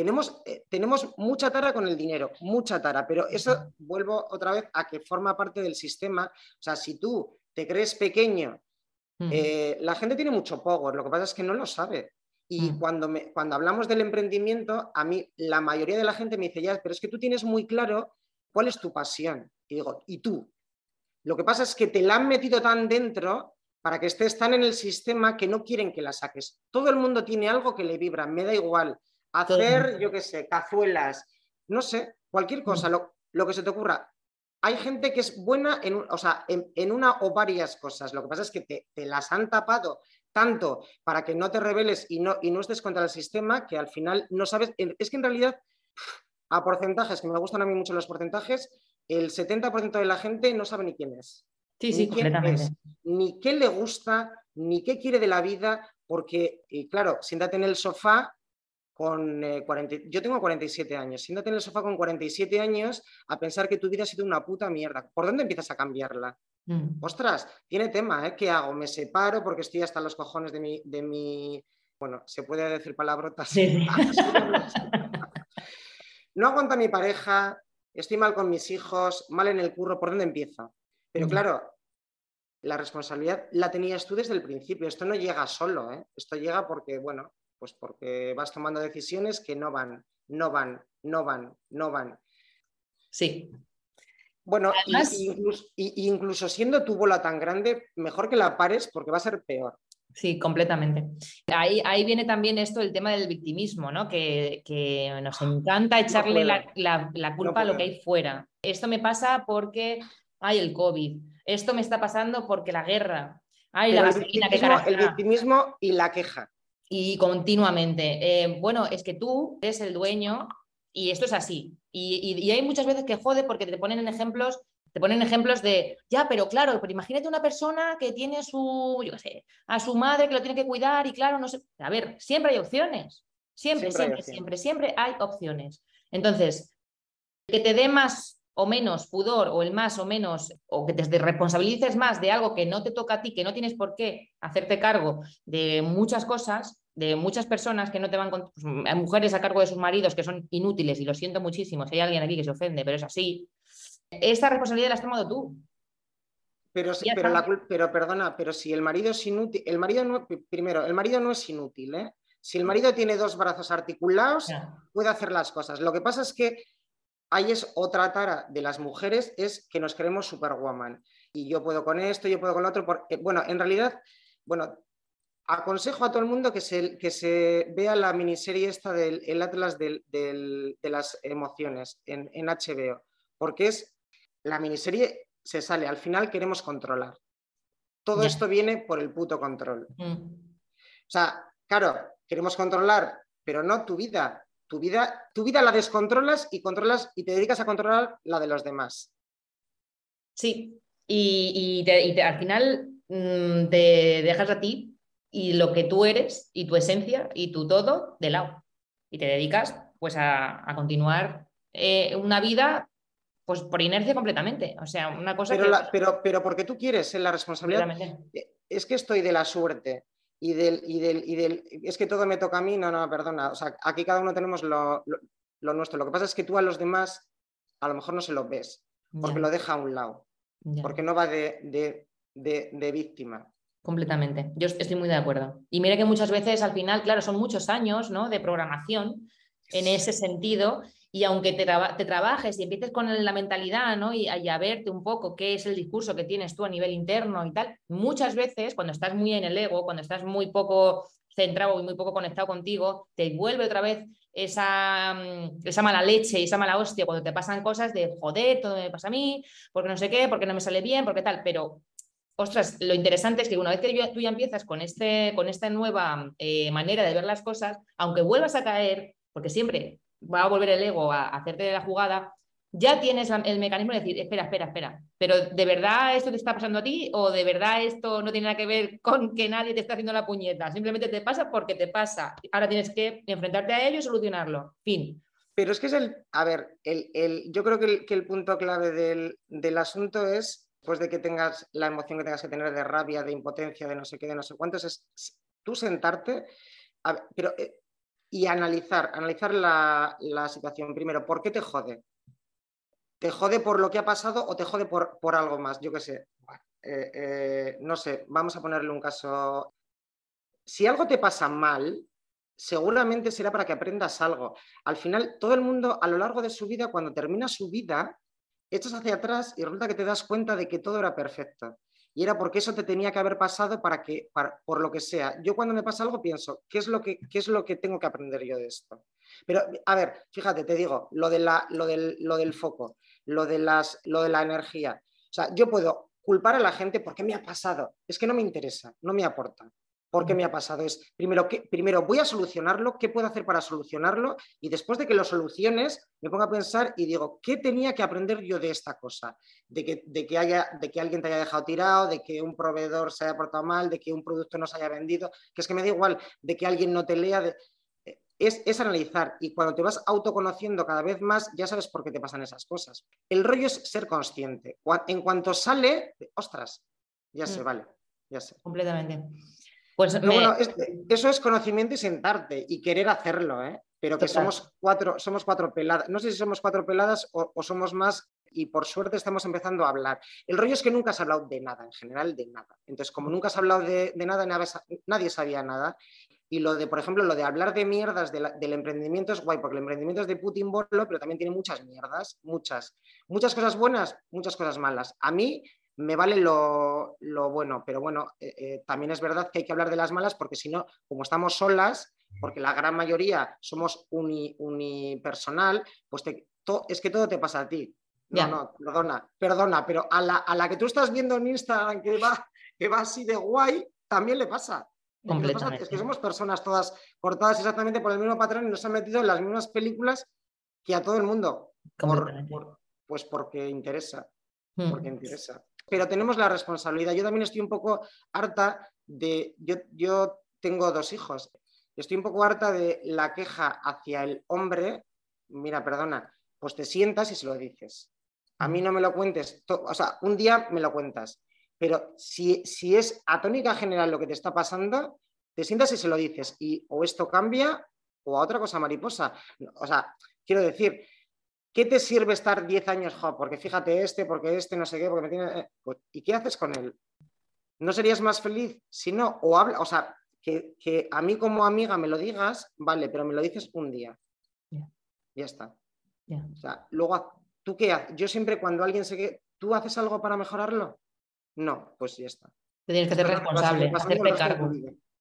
Tenemos, eh, tenemos mucha tara con el dinero, mucha tara, pero eso vuelvo otra vez a que forma parte del sistema. O sea, si tú te crees pequeño, eh, la gente tiene mucho power, lo que pasa es que no lo sabe. Y cuando, me, cuando hablamos del emprendimiento, a mí la mayoría de la gente me dice, ya, pero es que tú tienes muy claro cuál es tu pasión. Y digo, ¿y tú? Lo que pasa es que te la han metido tan dentro para que estés tan en el sistema que no quieren que la saques. Todo el mundo tiene algo que le vibra, me da igual hacer, yo qué sé, cazuelas, no sé, cualquier cosa, lo, que se te ocurra. Hay gente que es buena en, o sea, en, una o varias cosas. Lo que pasa es que te, las han tapado tanto para que no te rebeles y no, y no estés contra el sistema que al final no sabes. Es que en realidad, a porcentajes, que me gustan a mí mucho los porcentajes, el 70% de la gente no sabe ni quién es. Sí, sí, ni ni qué le gusta, ni qué quiere de la vida, porque, y claro, siéntate en el sofá con 40, eh, yo tengo 47 años, siéntate en el sofá con 47 años a pensar que tu vida ha sido una puta mierda. ¿Por dónde empiezas a cambiarla? Mm. Ostras, tiene tema, ¿eh? ¿Qué hago? ¿Me separo porque estoy hasta los cojones de mi, de mi... bueno, se puede decir palabrotas. Sí. no aguanto a mi pareja, estoy mal con mis hijos, mal en el curro, ¿por dónde empieza? Pero mm. claro, la responsabilidad la tenías tú desde el principio. Esto no llega solo, ¿eh? Esto llega porque, bueno, pues porque vas tomando decisiones que no van, no van, no van, no van. Sí. Bueno, incluso, siendo tu bola tan grande, mejor que la pares porque va a ser peor. Sí, completamente. Ahí, ahí viene también esto el tema del victimismo, ¿no? Que, nos encanta echarle la, culpa a lo que hay fuera. Esto me pasa porque hay el COVID. Esto me está pasando porque la guerra. Hay la el El victimismo y la queja. Y continuamente. Eh, bueno, es que tú eres el dueño y esto es así. Y, hay muchas veces que jode porque te ponen ejemplos, te ponen ejemplos de, ya, pero claro, pero imagínate una persona que tiene su, yo sé, a su madre que lo tiene que cuidar y claro, no sé. A ver, siempre hay opciones. Siempre, siempre, siempre, siempre, hay opciones. Entonces, que te dé más o menos pudor o el más o menos, o que te responsabilices más de algo que no te toca a ti, que no tienes por qué hacerte cargo de muchas cosas, de muchas personas que no te van con pues, mujeres a cargo de sus maridos que son inútiles y lo siento muchísimo si hay alguien aquí que se ofende, pero es así. Esta responsabilidad la has tomado tú. Pero, pero, pero perdona, pero si el marido es inútil, el marido no, primero, el marido no es inútil, ¿eh? Si el marido tiene dos brazos articulados, puede hacer las cosas. Lo que pasa es que ahí es otra tara de las mujeres, es que nos creemos superwoman. Y yo puedo con esto, yo puedo con lo otro. Porque, bueno, en realidad, bueno, aconsejo a todo el mundo que se, que se vea la miniserie esta del el Atlas de las emociones en, HBO, porque es la miniserie se sale, al final queremos controlar. Todo esto viene por el puto control. Mm. O sea, claro, queremos controlar, pero no tu vida. Tu vida, tu vida la descontrolas y controlas y te dedicas a controlar la de los demás. Sí, y, al final mm, te dejas a ti y lo que tú eres y tu esencia y tu todo de lado. Y te dedicas pues a, continuar eh, una vida pues por inercia completamente. O sea, una cosa pero, pero, pero porque tú quieres en la responsabilidad. Eh, es que estoy de la suerte y del, y del, y del, Es que todo me toca a mí. No, no, perdona. O sea, aquí cada uno tenemos lo, nuestro. Lo que pasa es que tú a los demás a lo mejor no se lo ves porque lo deja a un lado. Porque no va de, de víctima. Completamente. Yo estoy muy de acuerdo. Y mira que muchas veces al final, claro, son muchos años ¿no? de programación en ese sentido. Y aunque te, te trabajes y empieces con la mentalidad ¿no? y, a verte un poco qué es el discurso que tienes tú a nivel interno y tal, muchas veces cuando estás muy en el ego, cuando estás muy poco centrado y muy poco conectado contigo, te vuelve otra vez esa, mm, esa mala leche y esa mala hostia cuando te pasan cosas de joder, todo me pasa a mí, porque no sé qué, porque no me sale bien, porque tal, pero ostras, lo interesante es que una vez que tú ya empiezas con, este, con esta nueva eh, manera de ver las cosas, aunque vuelvas a caer, porque siempre va a volver el ego a, hacerte la jugada, ya tienes el mecanismo de decir, espera, espera, espera, pero ¿de verdad esto te está pasando a ti o de verdad esto no tiene nada que ver con que nadie te está haciendo la puñeta? Simplemente te pasa porque te pasa. Ahora tienes que enfrentarte a ello y solucionarlo. Fin. Pero es que es el, a ver, el, yo creo que el, que el punto clave del, del asunto es después de que tengas la emoción que tengas que tener de rabia, de impotencia, de no sé qué, de no sé cuántos, es tú sentarte pero, eh, y analizar, analizar la, situación. Primero, ¿por qué te jode? ¿Te jode por lo que ha pasado o te jode por, por algo más? Yo qué sé. Eh, eh, no sé, vamos a ponerle un caso. Si algo te pasa mal, seguramente será para que aprendas algo. Al final, todo el mundo a lo largo de su vida, cuando termina su vida, echas hacia atrás y resulta que te das cuenta de que todo era perfecto. Y era porque eso te tenía que haber pasado para que, por lo que sea. Yo cuando me pasa algo pienso, ¿qué es, lo que, ¿qué es lo que tengo que aprender yo de esto? Pero, a ver, fíjate, te digo, lo, de la, lo, del, lo del foco, lo de, las, lo de la energía. O sea, yo puedo culpar a la gente porque me ha pasado. Es que no me interesa, no me aporta. ¿Por qué me ha pasado? Es primero, ¿qué, primero voy a solucionarlo, ¿qué puedo hacer para solucionarlo? Y después de que lo soluciones, me pongo a pensar y digo, ¿qué tenía que aprender yo de esta cosa? De que, de que, haya, de que alguien te haya dejado tirado, de que un proveedor se haya portado mal, de que un producto no se haya vendido, que es que me da igual, de que alguien no te lea. De... Es, es, analizar y cuando te vas autoconociendo cada vez más ya sabes por qué te pasan esas cosas. El rollo es ser consciente. En cuanto sale, ostras, ya sé, mm. vale, ya sé. Completamente. Pues bueno, eso es conocimiento y sentarte y querer hacerlo, ¿eh? pero que somos cuatro, somos cuatro peladas. No sé si somos cuatro peladas o, somos más y por suerte estamos empezando a hablar. El rollo es que nunca has hablado de nada, en general de nada. Entonces, como nunca has hablado de, nada, nadie sabía nada. Y lo de, por ejemplo, lo de hablar de mierdas del emprendimiento es guay, porque el emprendimiento es de Putin Bolo, pero también tiene muchas mierdas, muchas. Muchas cosas buenas, muchas cosas malas. A mí me vale lo, bueno, pero bueno, eh, eh, también es verdad que hay que hablar de las malas porque si no, como estamos solas, porque la gran mayoría somos unipersonal, pues es que todo te pasa a ti. No, no, perdona, perdona, pero a la, que tú estás viendo en Instagram que va, que va así de guay, también le pasa. Es que, somos personas todas cortadas exactamente por el mismo patrón y nos han metido en las mismas películas que a todo el mundo. pues porque interesa. Porque hmm. interesa pero tenemos la responsabilidad. Yo también estoy un poco harta de, yo, tengo dos hijos, estoy un poco harta de la queja hacia el hombre, mira, perdona, pues te sientas y se lo dices. A mí no me lo cuentes, o sea, un día me lo cuentas, pero si, si es a tónica general lo que te está pasando, te sientas y se lo dices, y o esto cambia o a otra cosa mariposa. O sea, quiero decir, ¿Qué te sirve estar 10 años, porque fíjate este, porque este, no sé qué, porque me tiene... Eh, pues, ¿Y qué haces con él? ¿No serías más feliz si no? O habla, o sea, que, a mí como amiga me lo digas, vale, pero me lo dices un día. Ya está. O sea, luego, ¿tú qué haces? Yo siempre cuando alguien se que ¿tú haces algo para mejorarlo? No, pues ya está. Te tienes que hacer responsable, hacerte cargo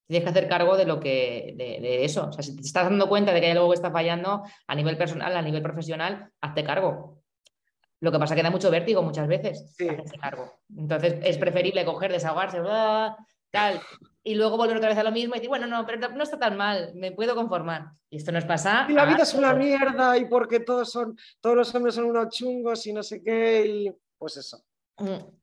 tienes que hacer cargo de lo que, de, eso. O sea, si te estás dando cuenta de que hay algo que está fallando a nivel personal, a nivel profesional, hazte cargo. Lo que pasa es que da mucho vértigo muchas veces sí. cargo. Entonces es preferible coger, desahogarse, tal, y luego volver otra vez a lo mismo y decir, bueno, no, pero no está tan mal, me puedo conformar. Y esto nos pasa. Y la vida es una mierda y porque todos son, todos los hombres son unos chungos y no sé qué, y pues eso. Mm.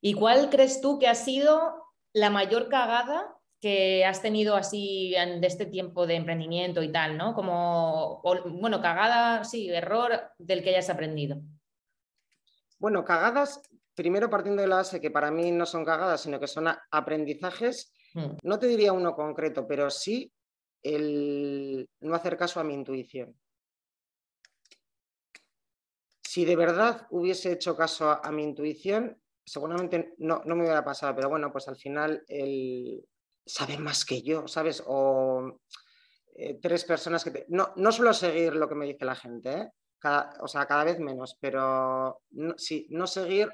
¿Y cuál crees tú que ha sido la mayor cagada que has tenido así de este tiempo de emprendimiento y tal, ¿no? Como, bueno, cagada, sí, error del que hayas aprendido. Bueno, cagadas, primero partiendo de la base que para mí no son cagadas, sino que son aprendizajes, hmm. no te diría uno concreto, pero sí el no hacer caso a mi intuición. Si de verdad hubiese hecho caso a, mi intuición, seguramente no, no me hubiera pasado, pero bueno, pues al final el, saben más que yo, ¿sabes? O eh, tres personas que... No, no suelo seguir lo que me dice la gente, ¿eh? o sea, cada vez menos, pero no, sí, no seguir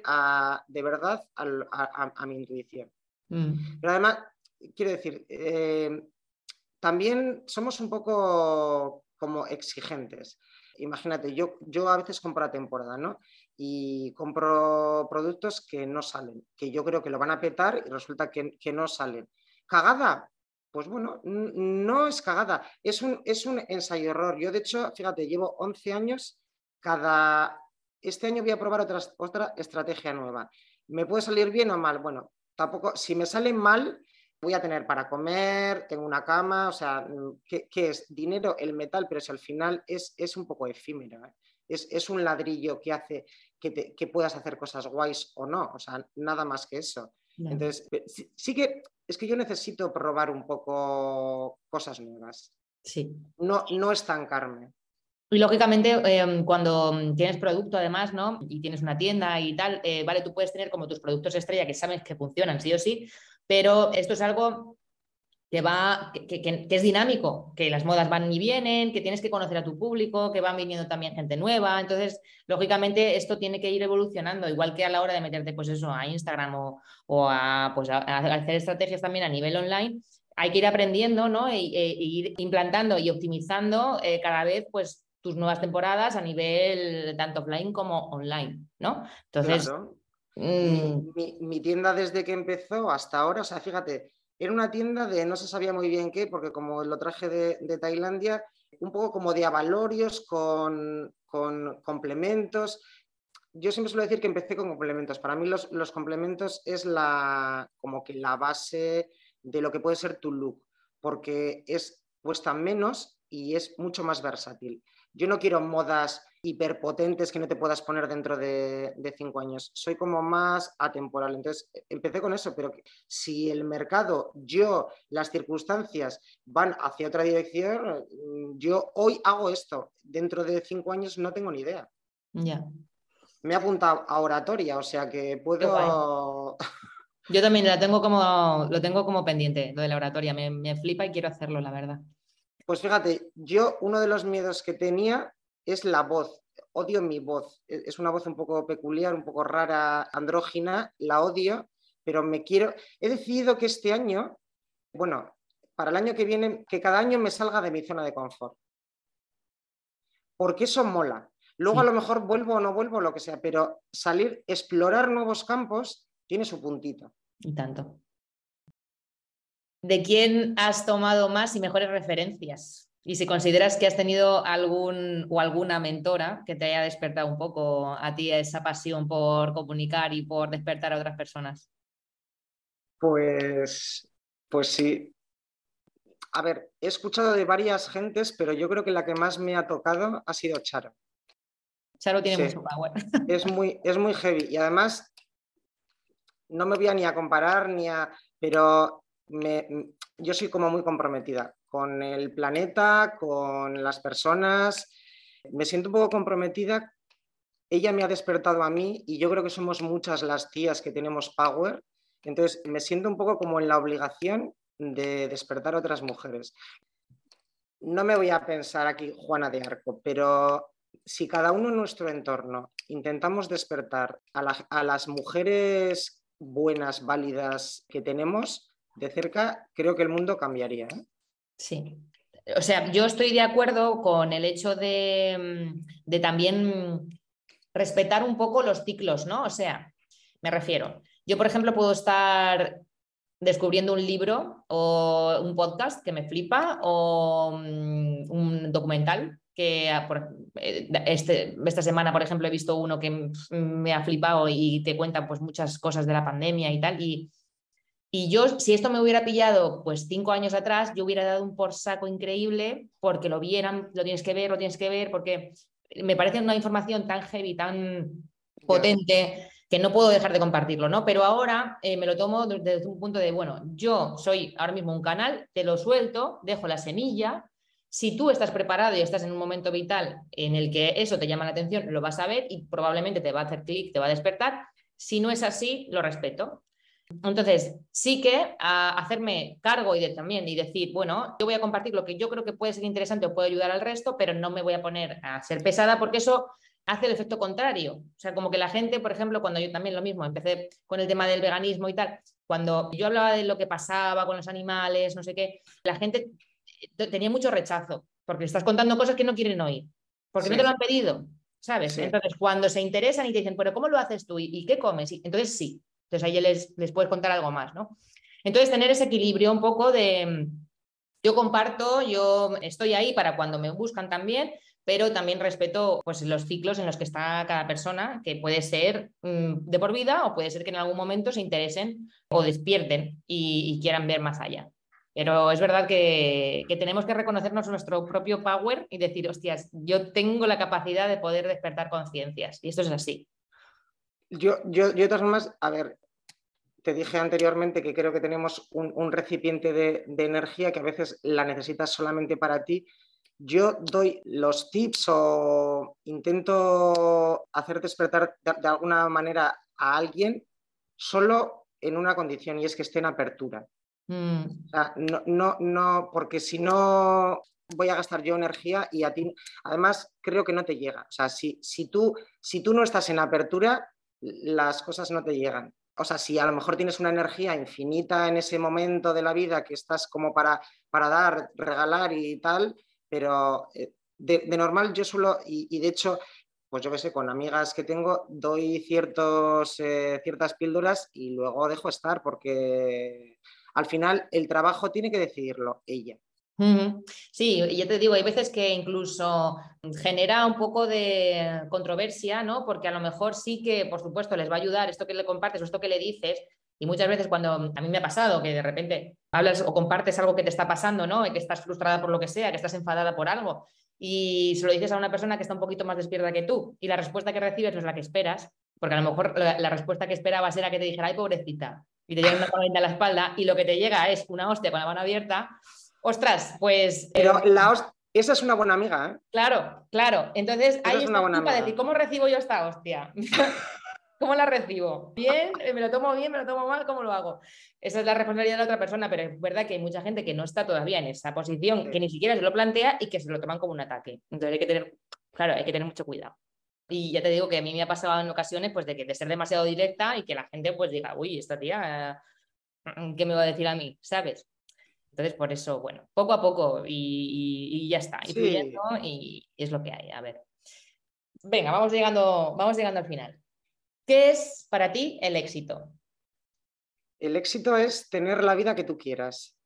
de verdad a, mi intuición. Mm. Pero además, quiero decir, eh, también somos un poco como exigentes. Imagínate, yo, yo a veces compro a temporada, ¿no? Y compro productos que no salen, que yo creo que lo van a petar y resulta que, que no salen. ¿Cagada? Pues bueno, no es cagada, es un, es un ensayo-error. Yo, de hecho, fíjate, llevo 11 años, cada... Este año voy a probar otra, otra estrategia nueva. ¿Me puede salir bien o mal? Bueno, tampoco, si me sale mal, voy a tener para comer, tengo una cama, o sea, ¿qué, es? Dinero, el metal, pero si al final es, es un poco efímero. ¿eh? Es, es, un ladrillo que hace que, que, puedas hacer cosas guays o no, o sea, nada más que eso. Entonces, sí, que es que yo necesito probar un poco cosas nuevas. Sí. No, no estancarme. Y lógicamente, em, cuando tienes producto además, ¿no? Y tienes una tienda y tal, eh, vale, tú puedes tener como tus productos estrella que sabes que funcionan sí o sí, pero esto es algo que, va, que, es dinámico, que las modas van y vienen, que tienes que conocer a tu público, que van viniendo también gente nueva. Entonces, lógicamente, esto tiene que ir evolucionando, igual que a la hora de meterte, pues eso, a Instagram o, a, pues a, hacer estrategias también a nivel online. Hay que ir aprendiendo, ¿no? E, e, ir implantando y optimizando eh, cada vez, pues, tus nuevas temporadas a nivel tanto offline como online, ¿no? Entonces. Mm, mi, mi tienda desde que empezó hasta ahora, o sea, fíjate, Era una tienda de no se sabía muy bien qué, porque como lo traje de, Tailandia, un poco como de avalorios con, con complementos yo siempre suelo decir que empecé con complementos. Para mí los, los, complementos es la, como que la base de lo que puede ser tu look, porque es cuesta menos y es mucho más versátil. Yo no quiero modas hiperpotentes que no te puedas poner dentro de, de, cinco años. Soy como más atemporal. Entonces, empecé con eso, pero si el mercado, yo, las circunstancias van hacia otra dirección, yo hoy hago esto. Dentro de cinco años no tengo ni idea. Ya me ha apuntado a oratoria, o sea que puedo... Yo también la tengo como, lo tengo como pendiente, lo de la oratoria, me, flipa y quiero hacerlo, la verdad. Pues fíjate, yo uno de los miedos que tenía es la voz. Odio mi voz. E, es una voz un poco peculiar, un poco rara, andrógina, la odio, pero me quiero... He decidido que este año, bueno, para el año que viene, que cada año me salga de mi zona de confort. Porque eso mola. Luego a lo mejor vuelvo o no vuelvo, lo que sea, pero salir, explorar nuevos campos, tiene su puntito. Y tanto. ¿De quién has tomado más y mejores referencias? Y si consideras que has tenido algún o alguna mentora que te haya despertado un poco a ti esa pasión por comunicar y por despertar a otras personas. Pues, pues sí. A ver, he escuchado de varias gentes, pero yo creo que la que más me ha tocado ha sido Charo. Charo tiene mucho power. Es muy, es muy heavy y además no me voy a ni a comparar ni a... pero yo soy como muy comprometida con el planeta, con las personas. Me siento un poco comprometida. Ella me ha despertado a mí y yo creo que somos muchas las tías que tenemos power. Entonces me siento un poco como en la obligación de despertar a otras mujeres. No me voy a pensar aquí Juana de Arco, pero si cada uno en nuestro entorno intentamos despertar a, las mujeres buenas, válidas que tenemos de cerca, creo que el mundo cambiaría. ¿eh? Sí. O sea, yo estoy de acuerdo con el hecho de, de también respetar un poco los ciclos, ¿no? O sea, me refiero, yo por ejemplo puedo estar descubriendo un libro o un podcast que me flipa o mm, un documental que ah, eh, este, esta semana, por ejemplo, he visto uno que me ha flipado y te cuenta pues muchas cosas de la pandemia y tal. Y, y yo, si esto me hubiera pillado pues cinco años atrás, yo hubiera dado un por saco increíble porque lo vieran, lo tienes que ver, lo tienes que ver, porque me parece una información tan heavy, tan potente que no puedo dejar de compartirlo, ¿no? Pero ahora eh, me lo tomo desde un punto de, bueno, yo soy ahora mismo un canal, te lo suelto, dejo la semilla, si tú estás preparado y estás en un momento vital en el que eso te llama la atención, lo vas a ver y probablemente te va a hacer clic, te va a despertar. Si no es así, lo respeto. Entonces, sí que a hacerme cargo y de, también y decir, bueno, yo voy a compartir lo que yo creo que puede ser interesante o puede ayudar al resto, pero no me voy a poner a ser pesada porque eso hace el efecto contrario. O sea, como que la gente, por ejemplo, cuando yo también lo mismo, empecé con el tema del veganismo y tal, cuando yo hablaba de lo que pasaba con los animales, no sé qué, la gente tenía mucho rechazo, porque estás contando cosas que no quieren oír, porque no te lo han pedido, ¿sabes? Entonces, cuando se interesan y te dicen, pero ¿cómo lo haces tú? ¿Y, qué comes? entonces sí, entonces ahí les, les puedes contar algo más, ¿no? Entonces, tener ese equilibrio un poco de, yo comparto, yo estoy ahí para cuando me buscan también, pero también respeto pues, los ciclos en los que está cada persona, que puede ser mm, de por vida o puede ser que en algún momento se interesen o despierten y quieran ver más allá. Pero es verdad que, tenemos que reconocernos nuestro propio power y decir, hostias, yo tengo la capacidad de poder despertar conciencias. Y esto es así. Yo, yo, yo de todas formas, a ver, te dije anteriormente que creo que tenemos un, recipiente de, energía que a veces la necesitas solamente para ti. Yo doy los tips o intento hacer despertar de alguna manera a alguien solo en una condición y es que esté en apertura. Mm. no, no, no, porque si no voy a gastar yo energía y a ti, además creo que no te llega. O sea, si, si, tú, si tú no estás en apertura, las cosas no te llegan. O sea, si a lo mejor tienes una energía infinita en ese momento de la vida que estás como para, para dar, regalar y tal, pero eh, de, normal yo suelo, y, de hecho, pues yo qué sé, con amigas que tengo, doy ciertos, eh, ciertas píldoras y luego dejo estar porque al final el trabajo tiene que decidirlo ella. Sí, ya te digo, hay veces que incluso genera un poco de controversia, ¿no? Porque a lo mejor sí que, por supuesto, les va a ayudar esto que le compartes o esto que le dices. Y muchas veces cuando a mí me ha pasado que de repente hablas o compartes algo que te está pasando, ¿no? Y que estás frustrada por lo que sea, que estás enfadada por algo, y se lo dices a una persona que está un poquito más despierta que tú, y la respuesta que recibes no es la que esperas, porque a lo mejor la, respuesta que esperabas era que te dijera, ay, pobrecita, y te llega una palmadita a la espalda, y lo que te llega es una hostia con la mano abierta, ostras, pues... Pero eh, la esa es una buena amiga, ¿eh? Claro, claro. Entonces, ahí es una buena amiga. decir, ¿cómo recibo yo esta hostia? ¿Cómo la recibo? ¿Bien? ¿Me lo tomo bien? ¿Me lo tomo mal? ¿Cómo lo hago? Esa es la responsabilidad de la otra persona, pero es verdad que hay mucha gente que no está todavía en esa posición, que ni siquiera se lo plantea y que se lo toman como un ataque. Entonces hay que tener, claro, hay que tener mucho cuidado. Y ya te digo que a mí me ha pasado en ocasiones pues de, que, de ser demasiado directa y que la gente pues diga, uy, esta tía, mm, ¿qué me va a decir a mí? ¿Sabes? Entonces, por eso, bueno, poco a poco y, ya está, y, y es lo que hay. A ver. Venga, vamos llegando, vamos llegando al final. ¿Qué es para ti el éxito? El éxito es tener la vida que tú quieras,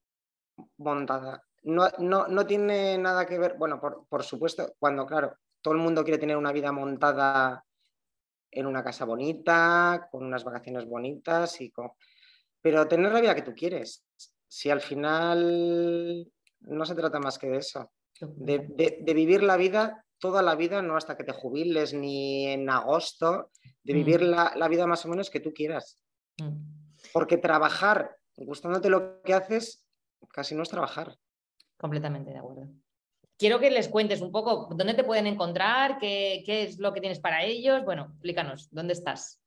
montada. No, no, tiene nada que ver, bueno, por, supuesto, cuando, claro, todo el mundo quiere tener una vida montada en una casa bonita, con unas vacaciones bonitas y con... Pero tener la vida que tú quieres si al final no se trata más que de eso, de, vivir la vida toda la vida, no hasta que te jubiles ni en agosto, de vivir mm. la, vida más o menos que tú quieras. Mm. Porque trabajar gustándote lo que haces casi no es trabajar. Completamente de acuerdo. Quiero que les cuentes un poco dónde te pueden encontrar, qué, es lo que tienes para ellos. Bueno, explícanos, ¿dónde estás?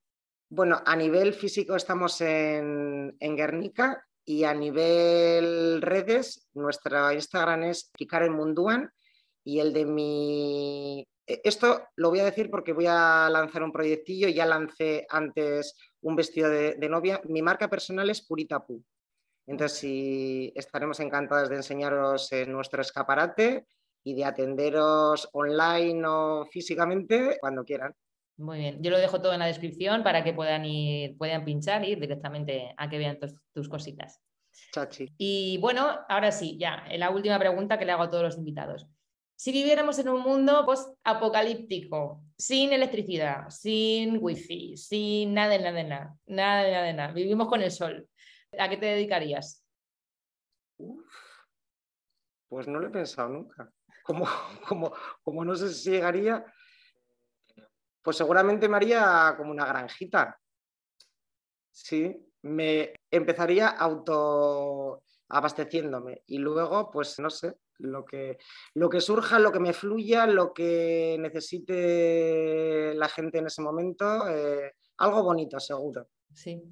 Bueno, a nivel físico estamos en, en Guernica, y a nivel redes, nuestra Instagram es Kikaren Munduan y el de mi... E, esto lo voy a decir porque voy a lanzar un proyectillo, ya lancé antes un vestido de, novia. Mi marca personal es Puritapu. Entonces, estaremos encantadas de enseñaros nuestro escaparate y de atenderos online o físicamente cuando quieran. Muy bien, yo lo dejo todo en la descripción para que puedan ir, puedan pinchar y ir directamente a que vean tus, cositas. Chachi. Y bueno, ahora sí, ya, la última pregunta que le hago a todos los invitados. Si viviéramos en un mundo post-apocalíptico, sin electricidad, sin wifi, sin nada de nada de nada, nada de nada de nada, vivimos con el sol, ¿a qué te dedicarías? pues no lo he pensado nunca. Como, como, como no sé si llegaría, pues seguramente me haría como una granjita. Sí, me empezaría auto abasteciéndome y luego, pues no sé, lo que, lo que surja, lo que me fluya, lo que necesite la gente en ese momento, eh, algo bonito, seguro. Sí.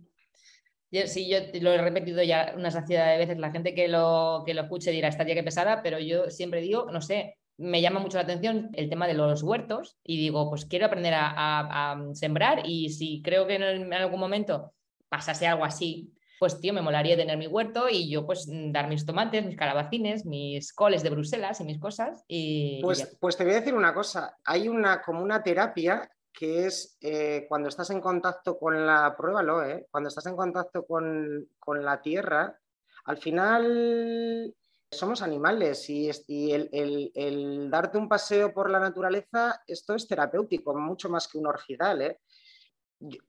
sí, yo lo he repetido ya una saciedad de veces, la gente que lo, que lo escuche dirá, estaría que pesada, pero yo siempre digo, no sé, me llama mucho la atención el tema de los huertos y digo, pues quiero aprender a, sembrar y si creo que en, algún momento pasase algo así, pues tío, me molaría tener mi huerto y yo pues dar mis tomates, mis calabacines, mis coles de Bruselas y mis cosas. Y, pues, pues te voy a decir una cosa, hay una como una terapia que es eh, cuando estás en contacto con la, pruébalo, eh, cuando estás en contacto con, con la tierra, al final somos animales y, el, darte un paseo por la naturaleza, esto es terapéutico, mucho más que un orgidal. ¿eh?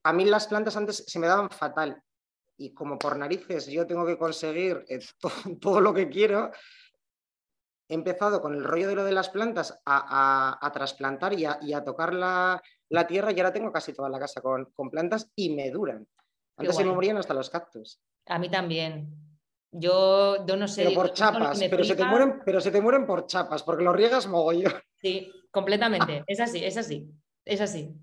A mí las plantas antes se me daban fatal y como por narices yo tengo que conseguir eh, todo, lo que quiero, he empezado con el rollo de lo de las plantas a, trasplantar y, a, tocar la, tierra y ahora tengo casi toda la casa con, plantas y me duran. Antes se me morían hasta los cactus. A mí también. Yo, no sé. Pero por chapas, pero se, te mueren, pero se te mueren por chapas, porque lo riegas mogollón. Sí, completamente. Es así, es así. Es así.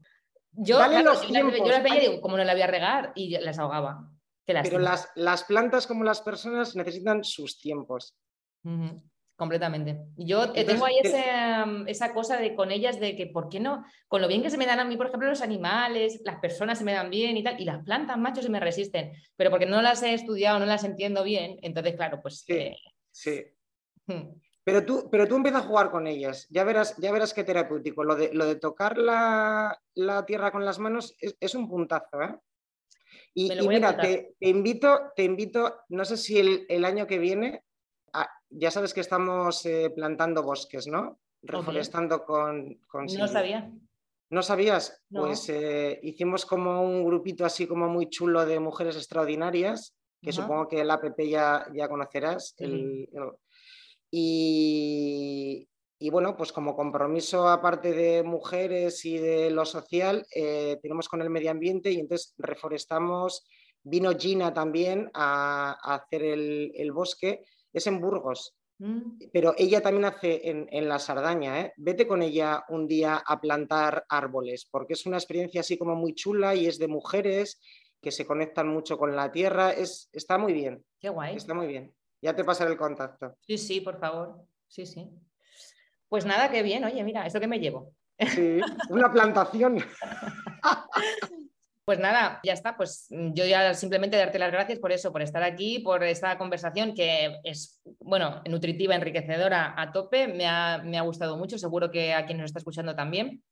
Yo, las, veía y digo, ¿cómo no la voy a regar? Y las ahogaba. Pero las, las, plantas como las personas necesitan sus tiempos completamente. Yo tengo ahí mm, esa cosa de con ellas de que, ¿por qué no? Con lo bien que se me dan a mí, por ejemplo, los animales, las personas se me dan bien y tal, y las plantas, machos, se me resisten, pero porque no las he estudiado, no las entiendo bien, entonces, claro, pues... Sí, eh, sí. Hmm. Pero tú, pero tú empiezas a jugar con ellas, ya verás, ya verás qué terapéutico. Lo de, lo de tocar la, tierra con las manos es, es un puntazo, ¿eh? Y, mira, te, invito, te invito, no sé si el, año que viene, ya sabes que estamos eh, plantando bosques, ¿no? Reforestando con, con... No sabía. ¿No sabías? Pues eh, hicimos como un grupito así como muy chulo de mujeres extraordinarias, que supongo que el app ya, ya conocerás. y, bueno, pues como compromiso aparte de mujeres y de lo social, eh, tenemos con el medio ambiente y entonces reforestamos. Vino Gina también a, hacer el, el bosque. Es en Burgos, Mm. Pero ella también hace en, la Sardaña, ¿eh? vete con ella un día a plantar árboles, porque es una experiencia así como muy chula y es de mujeres que se conectan mucho con la tierra. Es, está muy bien. Qué guay. Está muy bien. Ya te pasaré el contacto. Sí, sí, por favor. Sí, sí. Pues nada, qué bien. Oye, mira, ¿esto que me llevo? Sí, una plantación. Pues nada, ya está. Pues mm, yo ya simplemente darte las gracias por eso, por estar aquí, por esta conversación que es, bueno, nutritiva, enriquecedora a tope. Me ha, gustado mucho, seguro que a quien nos está escuchando también.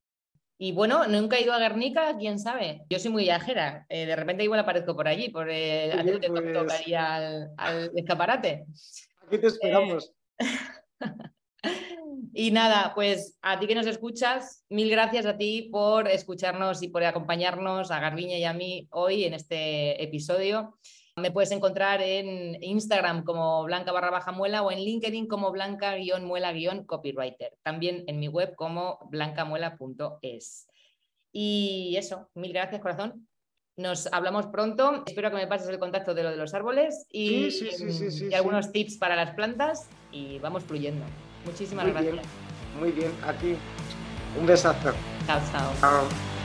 Y bueno, nunca he ido a Guernica, quién sabe. Yo soy muy viajera. Eh, de repente igual aparezco por allí, por eh, te pues... tocaría al, al escaparate. Aquí te esperamos. Y nada, pues a ti que nos escuchas, mil gracias a ti por escucharnos y por acompañarnos a Garbiña y a mí hoy en este episodio. Me puedes encontrar en Instagram como blanca barra baja muela o en LinkedIn como blanca guion muela guion copywriter. También en mi web como blancamuela.es. Y eso, mil gracias corazón. Nos hablamos pronto. Espero que me pases el contacto de lo de los árboles y, y algunos tips para las plantas y vamos fluyendo. Muchísimas muy gracias. Bien, muy bien, a ti. Un besazo. Chao, chao. Chao.